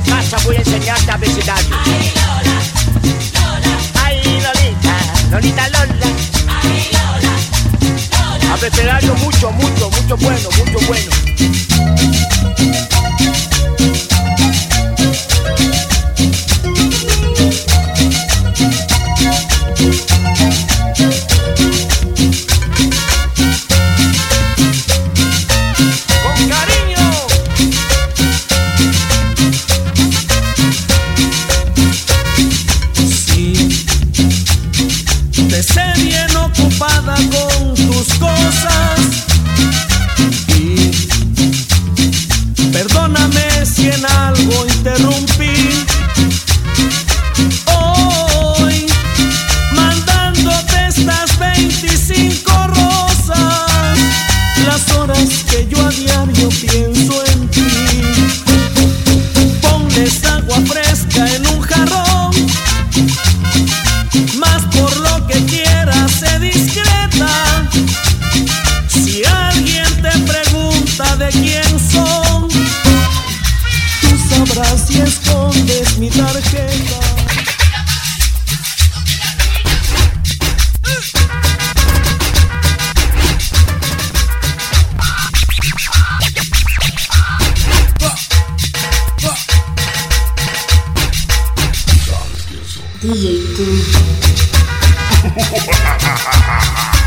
casa voy a enseñarte a visitar. Ay, Lola, Lola. Ay, Lolita, Lolita, Lola. Ay, Lola, Lola. A mucho, mucho, mucho bueno, mucho bueno. DJ Two.